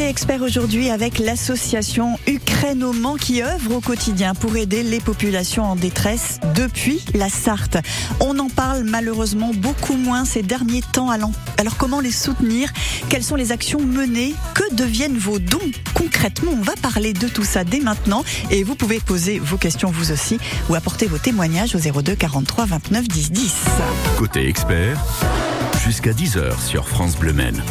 Côté expert aujourd'hui avec l'association Ukraine au Mans qui œuvre au quotidien pour aider les populations en détresse depuis la Sarthe. On en parle malheureusement beaucoup moins ces derniers temps. Alors comment les soutenir? Quelles sont les actions menées? Que deviennent vos dons? Concrètement On va parler de tout ça dès maintenant et vous pouvez poser vos questions vous aussi ou apporter vos témoignages au 02 43 29 10 10. Côté expert, jusqu'à 10h sur France Bleu Maine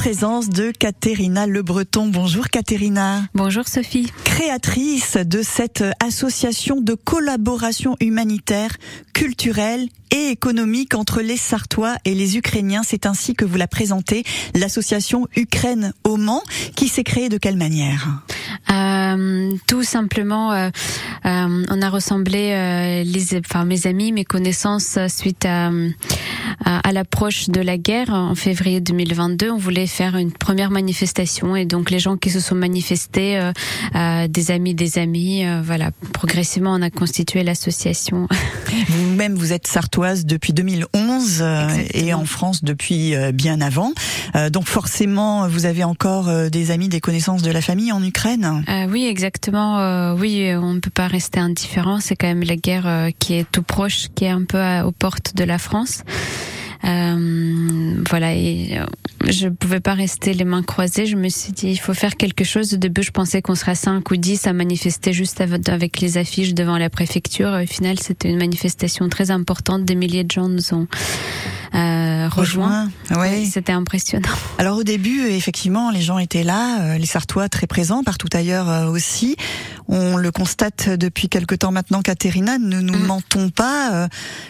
présence de Caterina Le Breton. Bonjour Caterina. Bonjour Sophie. Créatrice de cette association de collaboration humanitaire, culturelle et économique entre les Sartois et les Ukrainiens. C'est ainsi que vous la présentez, l'association Ukraine au Mans, qui s'est créée de quelle manière? Euh, Tout simplement, euh, euh, on a ressemblé euh, les, enfin mes amis, mes connaissances suite à, à, à l'approche de la guerre en février 2022. On voulait faire une première manifestation et donc les gens qui se sont manifestés, euh, euh, des amis, des amis, euh, voilà. Progressivement, on a constitué l'association. Vous-même, vous êtes sartoise depuis 2011 et en France depuis bien avant. donc forcément, vous avez encore des amis, des connaissances de la famille en Ukraine? Oui, exactement. oui, on ne peut pas rester indifférent. C'est quand même la guerre qui est tout proche, qui est un peu aux portes de la France. Euh, voilà, euh, je pouvais pas rester les mains croisées. Je me suis dit, il faut faire quelque chose. Au début, je pensais qu'on serait 5 ou 10 à manifester juste avec les affiches devant la préfecture. Au final, c'était une manifestation très importante. Des milliers de gens nous ont euh, rejoint. Oui. C'était impressionnant. Alors au début, effectivement, les gens étaient là, euh, les Sartois très présents, partout ailleurs euh, aussi. On le constate depuis quelque temps maintenant, Caterina, ne nous mm. mentons pas. Euh,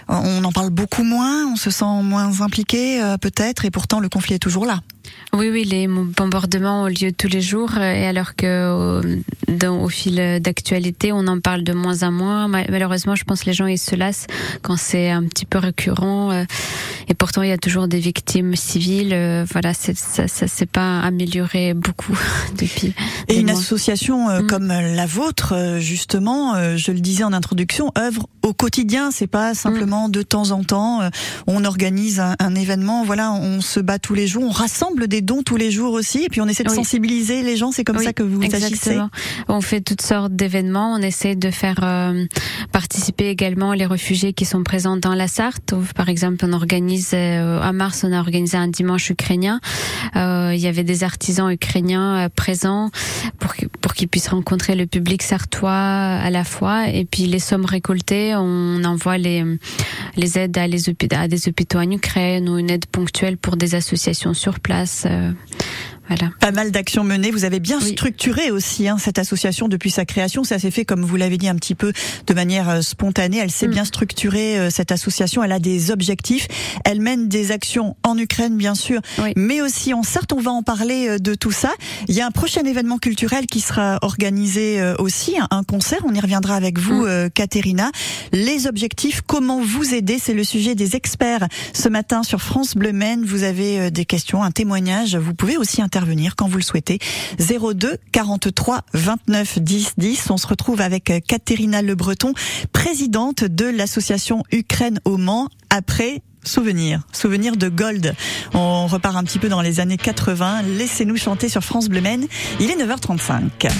on en parle beaucoup moins, on se sent moins impliqué peut-être, et pourtant le conflit est toujours là. Hola. Oui, oui, les bombardements ont lieu tous les jours, et alors que dans, au fil d'actualité, on en parle de moins en moins. Malheureusement, je pense que les gens ils se lassent quand c'est un petit peu récurrent. Et pourtant, il y a toujours des victimes civiles. Euh, voilà, ça, ça s'est pas amélioré beaucoup depuis. Et une association euh, mm. comme la vôtre, euh, justement, je le disais en introduction, œuvre au quotidien. C'est pas simplement mm. de temps en temps. on organise un, événement. Voilà, on se bat tous les jours. On rassemble des dons tous les jours aussi. Et puis on essaie de sensibiliser les gens. C'est comme ça que vous exactement. agissez. On fait toutes sortes d'événements. On essaie de faire participer également les réfugiés qui sont présents dans la Sarthe. Par exemple, on organise euh, à mars, on a organisé un dimanche ukrainien. Euh, il y avait des artisans ukrainiens euh, présents pour pour qu'ils puissent rencontrer le public sartois à la fois. Et puis les sommes récoltées, on envoie les les aides à, les, à des hôpitaux en Ukraine ou une aide ponctuelle pour des associations sur place. uh, Pas mal d'actions menées. Vous avez bien structuré aussi hein, cette association depuis sa création. Ça s'est fait, comme vous l'avez dit, un petit peu de manière euh, spontanée. Elle s'est mm. bien structurée, euh, cette association. Elle a des objectifs. Elle mène des actions en Ukraine, bien sûr, mais aussi en Sarthe. On va en parler euh, de tout ça. Il y a un prochain événement culturel qui sera organisé aussi, un concert. On y reviendra avec vous, mm. Katerina. Les objectifs, comment vous aider, c'est le sujet des experts ce matin sur France Bleu Maine. Vous avez des questions, un témoignage. Vous pouvez aussi intervenir venir quand vous le souhaitez. 02 43 29 10 10. On se retrouve avec Caterina Le Breton, présidente de l'association Ukraine au Mans, après Souvenir, souvenir de Gold. On repart un petit peu dans les années 80. Laissez-nous chanter sur France Bleu. Il est 9h35.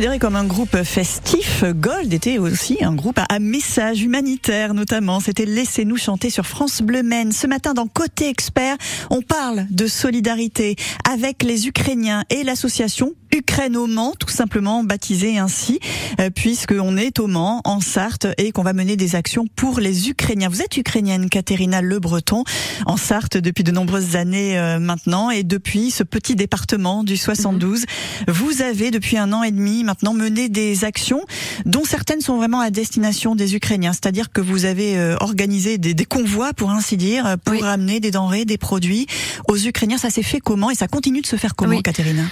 Considéré comme un groupe festif, Gold était aussi un groupe à message humanitaire notamment. C'était Laissez-nous chanter sur France Bleu Maine. Ce matin dans Côté Expert, on parle de solidarité avec les Ukrainiens et l'association Ukraine au Mans, tout simplement baptisée ainsi, euh, puisqu'on est au Mans, en Sarthe, et qu'on va mener des actions pour les Ukrainiens. Vous êtes ukrainienne, Katerina Le Breton, en Sarthe depuis de nombreuses années euh, maintenant, et depuis ce petit département du 72, vous avez depuis un an et demi maintenant mené des actions dont certaines sont vraiment à destination des Ukrainiens, c'est-à-dire que vous avez euh, organisé des, des, convois, pour ainsi dire, pour amener des denrées, des produits aux Ukrainiens. Ça s'est fait comment et ça continue de se faire comment, Katerina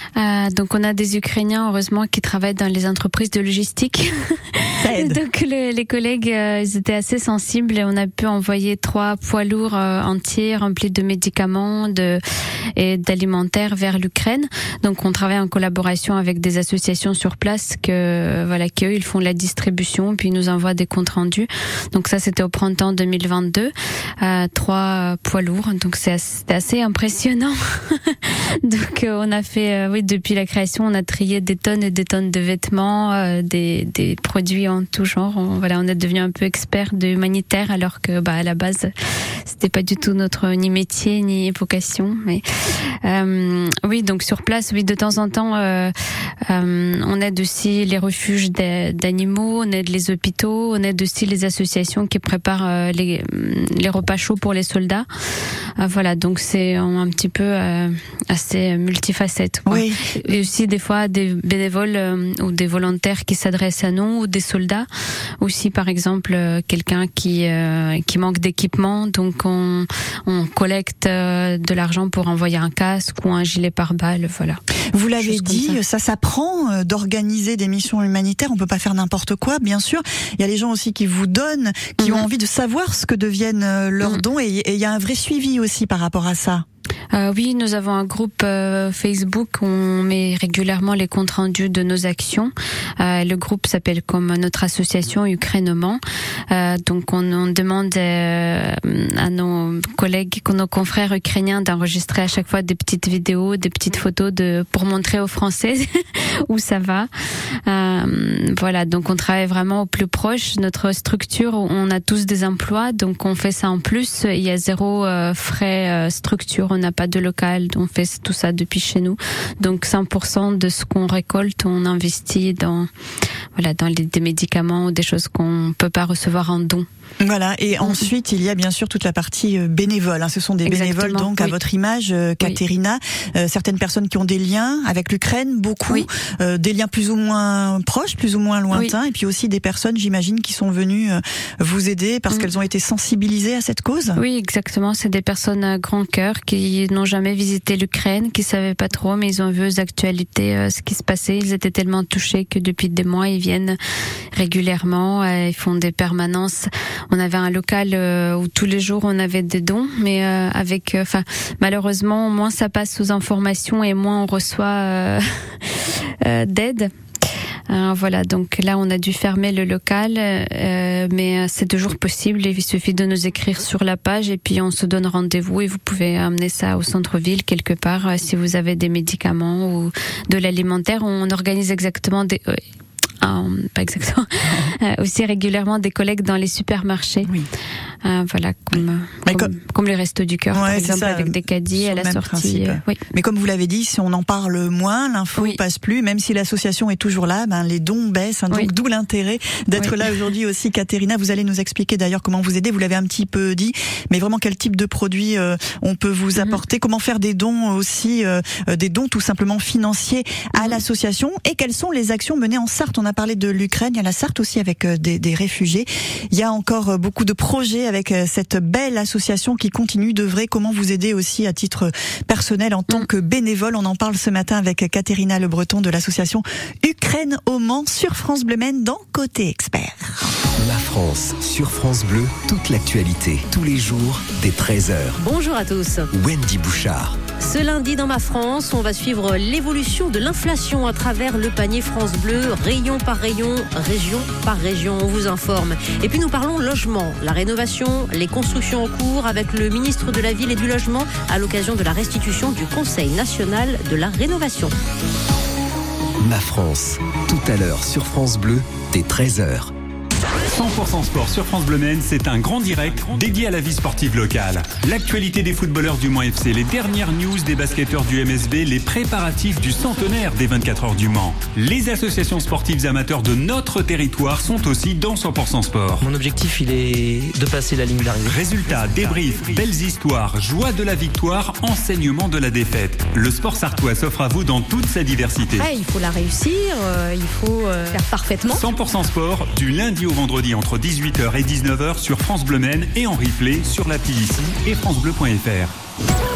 Donc on a des Ukrainiens, heureusement, qui travaillent dans les entreprises de logistique. Donc les collègues, euh, ils étaient assez sensibles et on a pu envoyer trois poids lourds euh, entiers remplis de médicaments de, et d'alimentaires vers l'Ukraine. Donc on travaille en collaboration avec des associations sur place que voilà qu'eux ils font la distribution puis ils nous envoient des comptes rendus. Donc ça c'était au printemps 2022, euh, trois poids lourds. Donc c'est assez, assez, impressionnant. Donc on a fait oui depuis la création on a trié des tonnes et des tonnes de vêtements, des, des produits en tout genre. On, voilà, on est devenu un peu expert de humanitaire alors que bah à la base c'était pas du tout notre ni métier ni vocation. Mais euh, oui, donc sur place, oui, de temps en temps, euh, euh, on aide aussi les refuges d'animaux, on aide les hôpitaux, on aide aussi les associations qui préparent euh, les, les repas chauds pour les soldats. Euh, voilà, donc c'est un petit peu assez multifacette. Quoi. Oui. Et aussi des fois des bénévoles ou des volontaires qui s'adressent à nous ou des soldats. Aussi par exemple quelqu'un qui qui manque d'équipement, donc on, on collecte de l'argent pour envoyer un casque ou un gilet pare-balles, voilà. Vous l'avez dit, ça, ça s'apprend euh, d'organiser des missions humanitaires. On peut pas faire n'importe quoi, bien sûr. Il y a les gens aussi qui vous donnent, qui ont mhm. envie de savoir ce que deviennent euh, leurs mhm. dons, et il y a un vrai suivi aussi par rapport à ça. Euh, oui, nous avons un groupe euh, Facebook où on met régulièrement les comptes rendus de nos actions. Euh, le groupe s'appelle comme notre association Ukraine euh, donc on, on demande euh, à nos collègues, nos confrères ukrainiens d'enregistrer à chaque fois des petites vidéos, des petites photos de pour montrer aux Français où ça va. voilà, donc on travaille vraiment au plus proche. Notre structure, on a tous des emplois, donc on fait ça en plus. Il y a zéro frais structure on n'a pas de local, on fait tout ça depuis chez nous. Donc 100% de ce qu'on récolte, on investit dans voilà dans des médicaments ou des choses qu'on peut pas recevoir en don. Voilà, et mm. ensuite il y a bien sûr toute la partie euh, bénévole. Hein. Ce sont des bénévoles donc à votre image, euh, Katerina. Euh, certaines personnes qui ont des liens avec l'Ukraine, beaucoup, des liens plus ou moins proches, plus ou moins lointains, et puis aussi des personnes, j'imagine, qui sont venues vous aider parce mm. qu'elles ont été sensibilisées à cette cause. Oui, exactement. C'est des personnes à grand cœur qui n'ont jamais visité l'Ukraine, qui savaient pas trop, mais ils ont vu aux actualités ce qui se passait. Ils étaient tellement touchés que depuis des mois, ils viennent régulièrement, ils font des permanences on avait un local euh, où tous les jours on avait des dons, mais euh, avec, euh, enfin, malheureusement, moins ça passe aux informations et moins on reçoit d'aide. voilà, donc là on a dû fermer le local, mais c'est toujours possible. Il suffit de nous écrire sur la page et puis on se donne rendez-vous et vous pouvez amener ça au centre-ville quelque part si vous avez des médicaments ou de l'alimentaire. On organise exactement des euh, pas exactement, euh, aussi régulièrement des collègues dans les supermarchés. Oui. Euh, voilà, comme, comme, comme, les restos du cœur, par exemple, avec des caddies à la sortie. oui. Mais comme vous l'avez dit, si on en parle moins, l'info ne passe plus. Même si l'association est toujours là, ben, les dons baissent. Hein, donc d'où l'intérêt d'être là aujourd'hui aussi. Katerina, vous allez nous expliquer d'ailleurs comment vous aider. Vous l'avez un petit peu dit, mais vraiment quel type de produits on peut vous mhm. apporter, comment faire des dons aussi, des dons tout simplement financiers à mhm. l'association? Et quelles sont les actions menées en Sarthe? On a parlé de l'Ukraine, il y a la Sarthe aussi avec euh, des, des, réfugiés. Il y a encore euh, beaucoup de projets avec euh, cette belle association qui continue d'œuvrer. Comment vous aider aussi à titre personnel en tant mm. que bénévole? On en parle ce matin avec Katerina Le Breton de l'association Ukraine au Mans sur France Bleu Maine dans Côté Expert. La France sur France Bleu, toute l'actualité, tous les jours, dès 13h. Bonjour à tous. Wendy Bouchard. Ce lundi dans ma France, on va suivre l'évolution de l'inflation à travers le panier France Bleu, rayon par rayon, région par région, on vous informe. Et puis nous parlons logement, la rénovation, les constructions en cours avec le ministre de la Ville et du Logement à l'occasion de la restitution du Conseil national de la rénovation. Ma France, tout à l'heure sur France Bleu, dès 13h. 100% sport sur France Bleu Maine, c'est un grand direct dédié à la vie sportive locale. L'actualité des footballeurs du Mans FC, les dernières news des basketteurs du MSB, les préparatifs du centenaire des 24 heures du Mans. Les associations sportives amateurs de notre territoire sont aussi dans 100% sport. Mon objectif, il est de passer la ligne d'arrivée. Résultats, débriefs, belles histoires, joie de la victoire, enseignement de la défaite. Le sport sartois s'offre à vous dans toute sa diversité. il faut la réussir, euh, il faut euh, faire parfaitement. 100% sport, du lundi au vendredi entre 18h et 19h sur France Bleu Maine et en replay sur l'appli ici et francebleu.fr.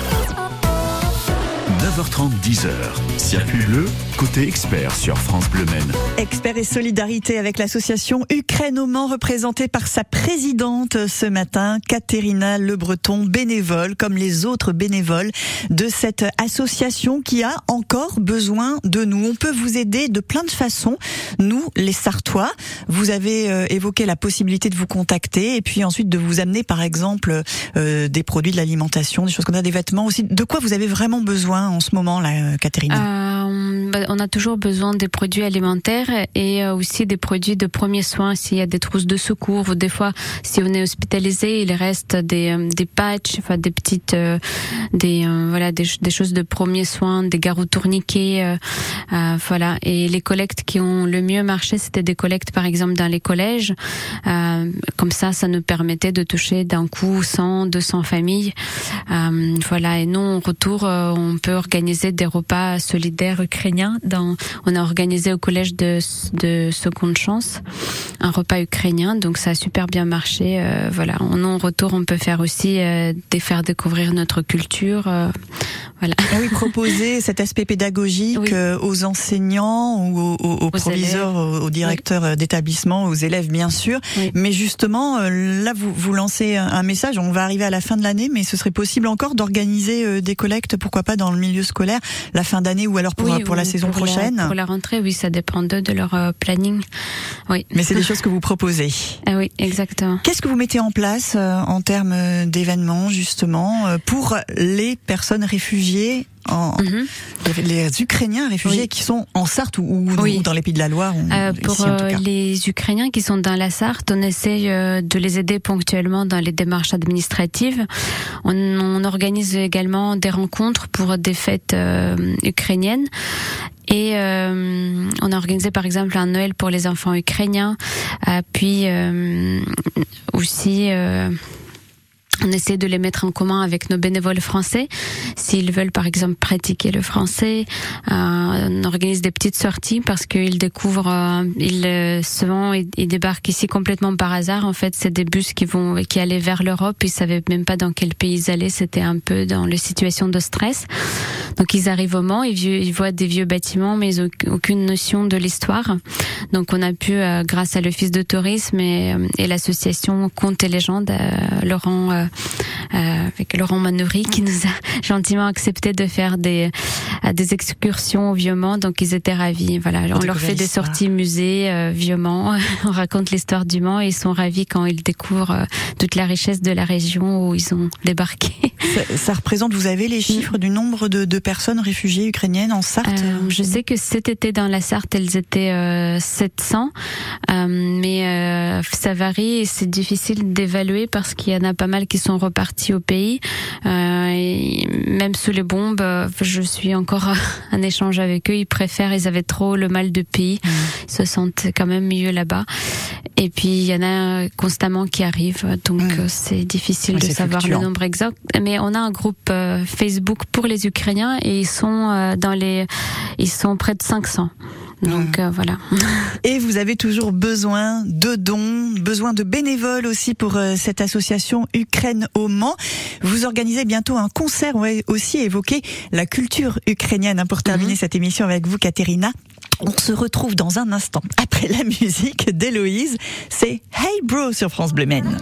9h30, 10h. Circuit bleu, côté expert sur France Bleu Maine. Expert et solidarité avec l'association Ukraine au Mans, représentée par sa présidente ce matin, Katerina Le Breton, bénévole, comme les autres bénévoles de cette association qui a encore besoin de nous. On peut vous aider de plein de façons, nous, les Sartois. Vous avez euh, évoqué la possibilité de vous contacter et puis ensuite de vous amener, par exemple, euh, des produits de l'alimentation, des choses comme ça, des vêtements aussi. De quoi vous avez vraiment besoin en ce moment, là, euh, Catherine? Euh, bah, On a toujours besoin des produits alimentaires et euh, aussi des produits de premiers soins s'il y a des trousses de secours ou des fois si on est hospitalisé, il reste des, des patchs, enfin des petites, des voilà des, choses de premiers soins, des garrots tourniquets, voilà. Et les collectes qui ont le mieux marché, c'était des collectes par exemple dans les collèges. comme ça, ça nous permettait de toucher d'un coup 100, 200 familles. voilà. Et nous, en retour, on peut organiser des repas solidaires ukrainiens. Dans, on a organisé au collège de, de Seconde Chance un repas ukrainien, donc ça a super bien marché. Euh, voilà, en, en retour, on peut faire aussi euh, des faire découvrir notre culture. Euh, voilà. Ah oui, proposer cet aspect pédagogique euh, aux enseignants ou aux, aux, aux proviseurs, aux, directeurs d'établissement, aux élèves bien sûr. Mais justement, là, vous, vous lancez un message. On va arriver à la fin de l'année, mais ce serait possible encore d'organiser des collectes, pourquoi pas dans le milieu scolaire, la fin d'année ou alors pour, pour la saison prochaine? Pour la rentrée, oui, ça dépend d'eux, de leur euh, planning. Oui. Mais c'est des choses que vous proposez. Ah oui, exactement. Qu'est-ce que vous mettez en place euh, en termes euh, d'événements justement pour les personnes réfugiées en, mhm. les Ukrainiens réfugiés qui sont en Sarthe ou, dans les Pays de la Loire euh, Pour euh, les Ukrainiens qui sont dans la Sarthe, on essaye euh, de les aider ponctuellement dans les démarches administratives. On, on organise également des rencontres pour des fêtes ukrainiennes. Et on a organisé par exemple un Noël pour les enfants ukrainiens, puis aussi on essaie de les mettre en commun avec nos bénévoles français. S'ils veulent, par exemple, pratiquer le français, euh, on organise des petites sorties parce qu'ils découvrent, euh, ils euh, souvent ils, débarquent ici complètement par hasard. En fait, c'est des bus qui vont, qui allaient vers l'Europe. Ils savaient même pas dans quel pays ils allaient. C'était un peu dans le situation de stress. Donc ils arrivent au Mans, ils, ils voient des vieux bâtiments, mais aucune notion de l'histoire. Donc on a pu, grâce à l'office de tourisme et, et l'association Contes et légendes, Laurent euh, avec Laurent Manoury qui nous a gentiment accepté de faire des euh, des excursions au Vieux-Mans, donc ils étaient ravis. Voilà, on, leur fait des sorties musées euh, Vieux-Mans, on raconte l'histoire du Mans et ils sont ravis quand ils découvrent toute la richesse de la région où ils ont débarqué. Ça, représente, vous avez les chiffres du nombre de, de personnes réfugiées ukrainiennes en Sarthe Je sais que cet été dans la Sarthe, elles étaient 700, mais ça varie et c'est difficile d'évaluer parce qu'il y en a pas mal qui sont repartis au pays. Euh, et même sous les bombes, euh, je suis encore en échange avec eux. Ils préfèrent, ils avaient trop le mal de pays. Mmh. Ils se sentent quand même mieux là-bas. Et puis il y en a constamment qui arrivent, donc mmh. euh, c'est difficile de savoir le nombre exact. Mais on a un groupe Facebook pour les Ukrainiens et ils sont dans les, ils sont près de 500. Donc euh, voilà. Et vous avez toujours besoin de dons, besoin de bénévoles aussi pour euh, cette association Ukraine au Mans. Vous organisez bientôt un concert. On va aussi évoquer la culture ukrainienne hein, pour terminer mhm. cette émission avec vous, Katerina. On se retrouve dans un instant après la musique d'Héloïse. C'est Hey Bro sur France Bleu Maine.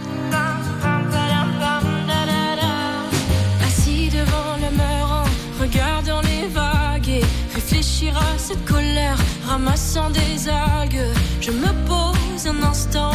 Ramassant des algues. Je me pose un instant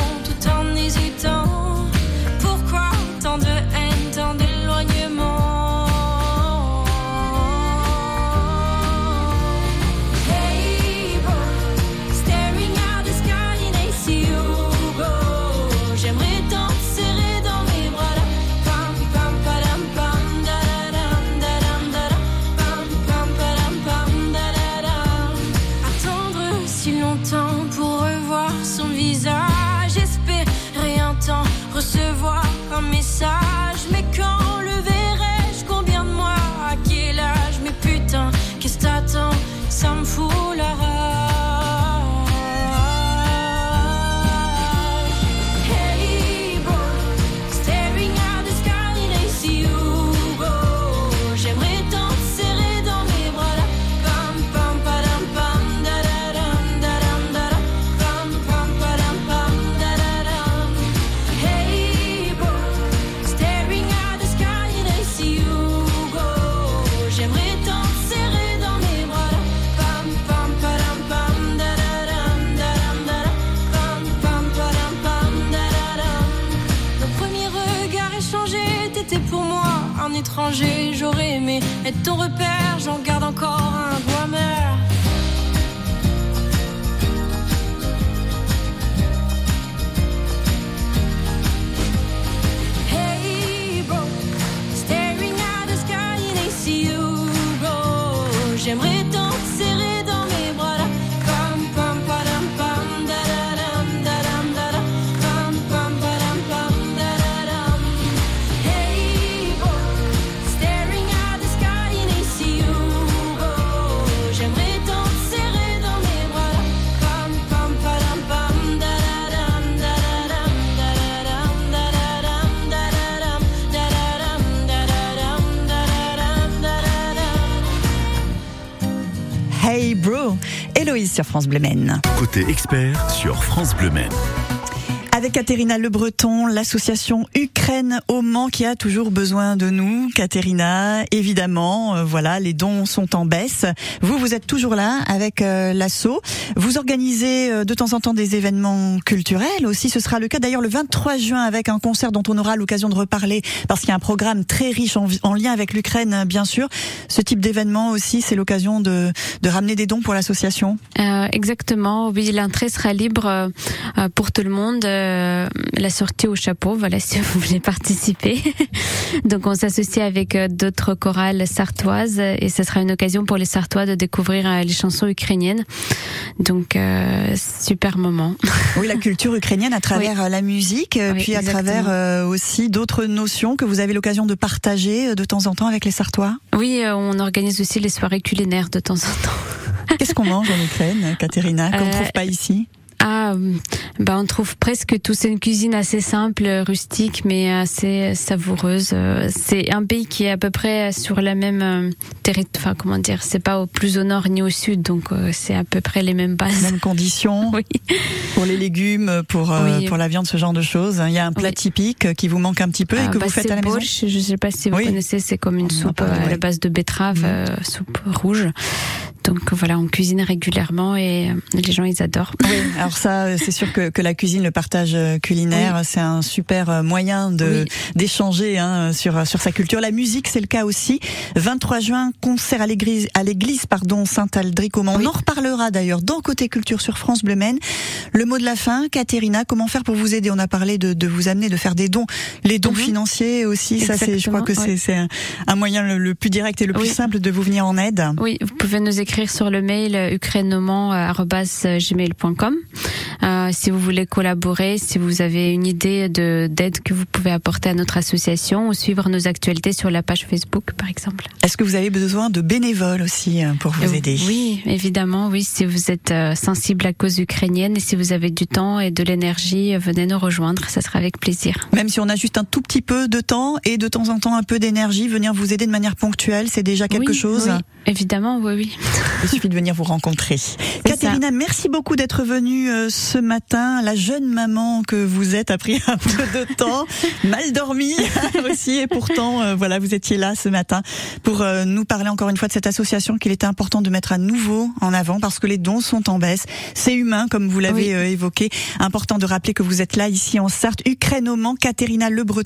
sur France Bleu Maine. Côté expert sur France Bleu Maine. Avec Katerina Le Breton, l'association Ukraine au Mans qui a toujours besoin de nous. Katerina, évidemment, euh, voilà, les dons sont en baisse. Vous, vous êtes toujours là avec euh, l'asso. Vous organisez euh, de temps en temps des événements culturels aussi. Ce sera le cas d'ailleurs le 23 juin avec un concert dont on aura l'occasion de reparler parce qu'il y a un programme très riche en, en lien avec l'Ukraine, bien sûr. Ce type d'événement aussi, c'est l'occasion de, de ramener des dons pour l'association. Euh, exactement, oui, l'entrée sera libre pour tout le monde. Euh, la sortie au chapeau, voilà, si vous voulez participer. Donc on s'associe avec euh, d'autres chorales sartoises et ce sera une occasion pour les Sartois de découvrir euh, les chansons ukrainiennes. Donc euh, super moment. Oui, la culture ukrainienne à travers la musique, Oui, puis à travers euh, aussi d'autres notions que vous avez l'occasion de partager de temps en temps avec les Sartois. Oui, on organise aussi les soirées culinaires de temps en temps. Qu'est-ce qu'on mange en Ukraine, Katerina, qu'on ne trouve pas ici? Ah, bah on trouve presque tout. C'est une cuisine assez simple, rustique, mais assez savoureuse. C'est un pays qui est à peu près sur la même euh, territoire. Enfin, comment dire C'est pas au plus au nord ni au sud, donc euh, c'est à peu près les mêmes bases. Mêmes conditions Oui. pour les légumes, pour euh, Oui. pour la viande, ce genre de choses. Il y a un plat Oui. typique qui vous manque un petit peu et Ah, que bah, vous faites c'est à la maison. Je sais pas si vous connaissez. C'est comme On une soupe à la base de betterave, euh, soupe rouge. Donc voilà, on cuisine régulièrement et euh, les gens ils adorent. Oui, alors ça, c'est sûr que, que la cuisine, le partage euh, culinaire, c'est un super euh, moyen de Oui. d'échanger hein, sur sur sa culture. La musique, c'est le cas aussi. 23 juin, concert à l'église à l'église pardon Saint-Aldric. Oui. On en reparlera d'ailleurs dans côté culture sur France Bleu Maine. Le mot de la fin, Katerina, comment faire pour vous aider? On a parlé de, de vous amener, de faire des dons, les dons Mhm. financiers aussi. Ça, c'est, je crois que c'est un, moyen le, le plus direct et le plus simple de vous venir en aide. Oui, vous pouvez nous écrire sur le mail euh, ukrainemoment@gmail.com. Euh, si vous voulez collaborer, si vous avez une idée de d'aide que vous pouvez apporter à notre association ou suivre nos actualités sur la page Facebook par exemple. Est-ce que vous avez besoin de bénévoles aussi euh, pour vous Euh, aider? Oui, évidemment, oui. Si vous êtes euh, sensible à la cause ukrainienne et si vous avez du temps et de l'énergie, euh, venez nous rejoindre, ça sera avec plaisir. Même si on a juste un tout petit peu de temps et de temps en temps un peu d'énergie, venir vous aider de manière ponctuelle, c'est déjà quelque Oui, chose? oui, évidemment, oui, oui. Il suffit de venir vous rencontrer. Katerina, merci beaucoup d'être venue euh, ce matin. La jeune maman que vous êtes a pris un peu de temps, mal dormi aussi, et pourtant, euh, voilà, vous étiez là ce matin pour euh, nous parler encore une fois de cette association qu'il était important de mettre à nouveau en avant parce que les dons sont en baisse. C'est humain, comme vous l'avez Oui. évoqué. Important de rappeler que vous êtes là ici en Sarthe, Ukraine au Mans, Katerina Lebreton.